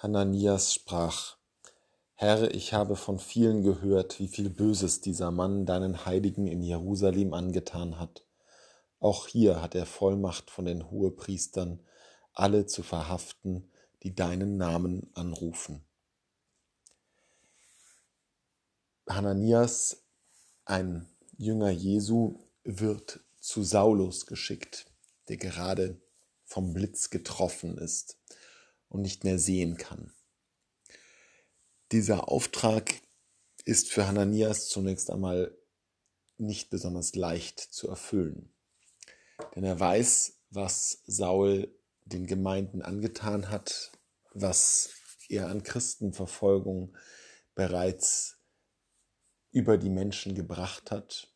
Hananias sprach, Herr, ich habe von vielen gehört, wie viel Böses dieser Mann deinen Heiligen in Jerusalem angetan hat. Auch hier hat er Vollmacht von den Hohepriestern, alle zu verhaften, die deinen Namen anrufen. Hananias, ein Jünger Jesu, wird zu Saulus geschickt, der gerade vom Blitz getroffen ist und nicht mehr sehen kann. Dieser Auftrag ist für Hananias zunächst einmal nicht besonders leicht zu erfüllen. Denn er weiß, was Saul den Gemeinden angetan hat, was er an Christenverfolgung bereits über die Menschen gebracht hat,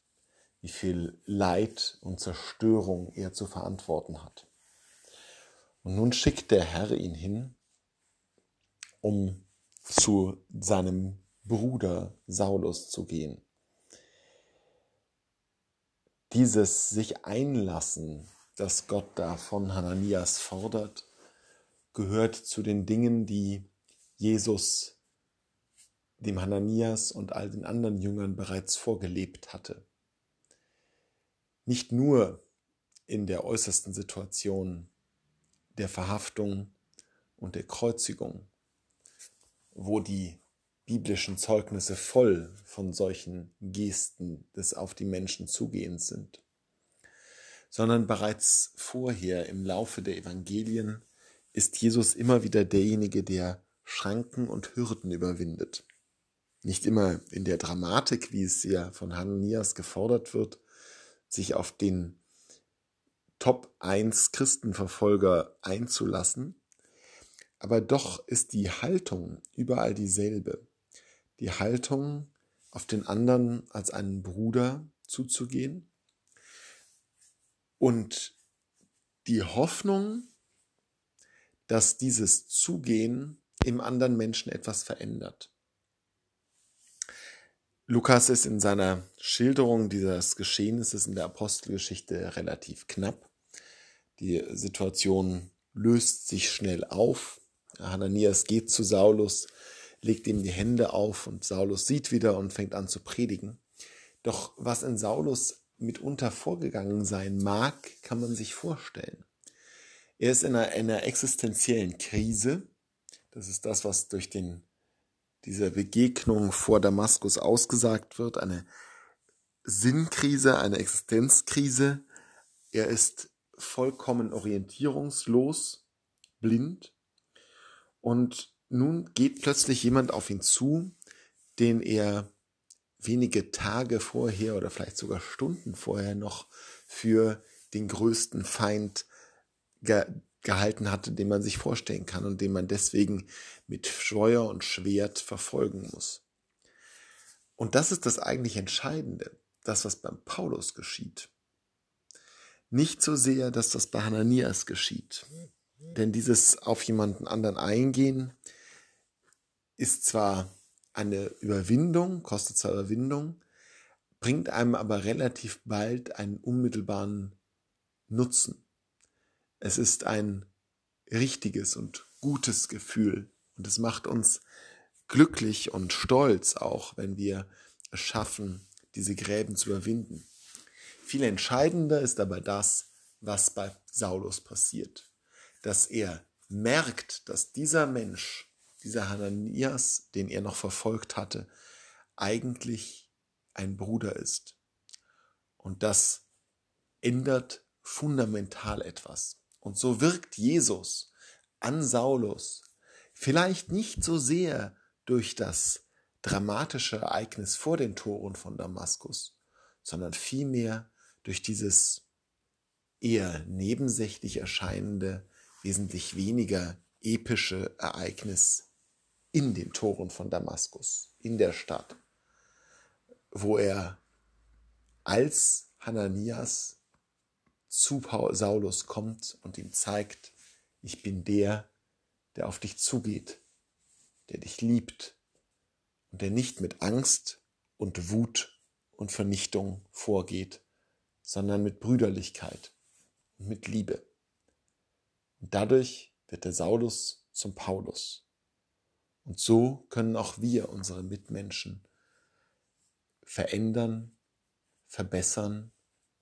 wie viel Leid und Zerstörung er zu verantworten hat. Und nun schickt der Herr ihn hin, um zu seinem Bruder Saulus zu gehen. Dieses sich einlassen, das Gott da von Hananias fordert, gehört zu den Dingen, die Jesus dem Hananias und all den anderen Jüngern bereits vorgelebt hatte. Nicht nur in der äußersten Situation der Verhaftung und der Kreuzigung, wo die biblischen Zeugnisse voll von solchen Gesten des auf die Menschen zugehens sind, sondern bereits vorher im Laufe der Evangelien ist Jesus immer wieder derjenige, der Schranken und Hürden überwindet. Nicht immer in der Dramatik, wie es ja von Hananias gefordert wird, sich auf den Top 1 Christenverfolger einzulassen. Aber doch ist die Haltung überall dieselbe. Die Haltung, auf den anderen als einen Bruder zuzugehen und die Hoffnung, dass dieses Zugehen im anderen Menschen etwas verändert. Lukas ist in seiner Schilderung dieses Geschehnisses in der Apostelgeschichte relativ knapp. Die Situation löst sich schnell auf. Hananias geht zu Saulus, legt ihm die Hände auf und Saulus sieht wieder und fängt an zu predigen. Doch was in Saulus mitunter vorgegangen sein mag, kann man sich vorstellen. Er ist in einer, einer existenziellen Krise. Das ist das, was durch den, diese Begegnung vor Damaskus ausgesagt wird. Eine Sinnkrise, eine Existenzkrise. Er ist vollkommen orientierungslos, blind. Und nun geht plötzlich jemand auf ihn zu, den er wenige Tage vorher oder vielleicht sogar Stunden vorher noch für den größten Feind ge gehalten hatte, den man sich vorstellen kann und den man deswegen mit Scheuer und Schwert verfolgen muss. Und das ist das eigentlich Entscheidende, das, was beim Paulus geschieht. Nicht so sehr, dass das bei Hananias geschieht. Denn dieses auf jemanden anderen eingehen ist zwar eine Überwindung, kostet zwar Überwindung, bringt einem aber relativ bald einen unmittelbaren Nutzen. Es ist ein richtiges und gutes Gefühl und es macht uns glücklich und stolz auch, wenn wir es schaffen, diese Gräben zu überwinden. Viel entscheidender ist aber das, was bei Saulus passiert. Dass er merkt, dass dieser Mensch, dieser Hananias, den er noch verfolgt hatte, eigentlich ein Bruder ist. Und das ändert fundamental etwas. Und so wirkt Jesus an Saulus vielleicht nicht so sehr durch das dramatische Ereignis vor den Toren von Damaskus, sondern vielmehr durch dieses eher nebensächlich erscheinende, wesentlich weniger epische Ereignis in den Toren von Damaskus, in der Stadt, wo er als Hananias zu Saulus kommt und ihm zeigt, ich bin der, der auf dich zugeht, der dich liebt und der nicht mit Angst und Wut und Vernichtung vorgeht, sondern mit Brüderlichkeit mit Liebe. Und dadurch wird der Saulus zum Paulus. Und so können auch wir unsere Mitmenschen verändern, verbessern,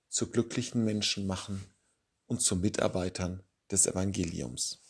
zu glücklichen Menschen machen und zu Mitarbeitern des Evangeliums.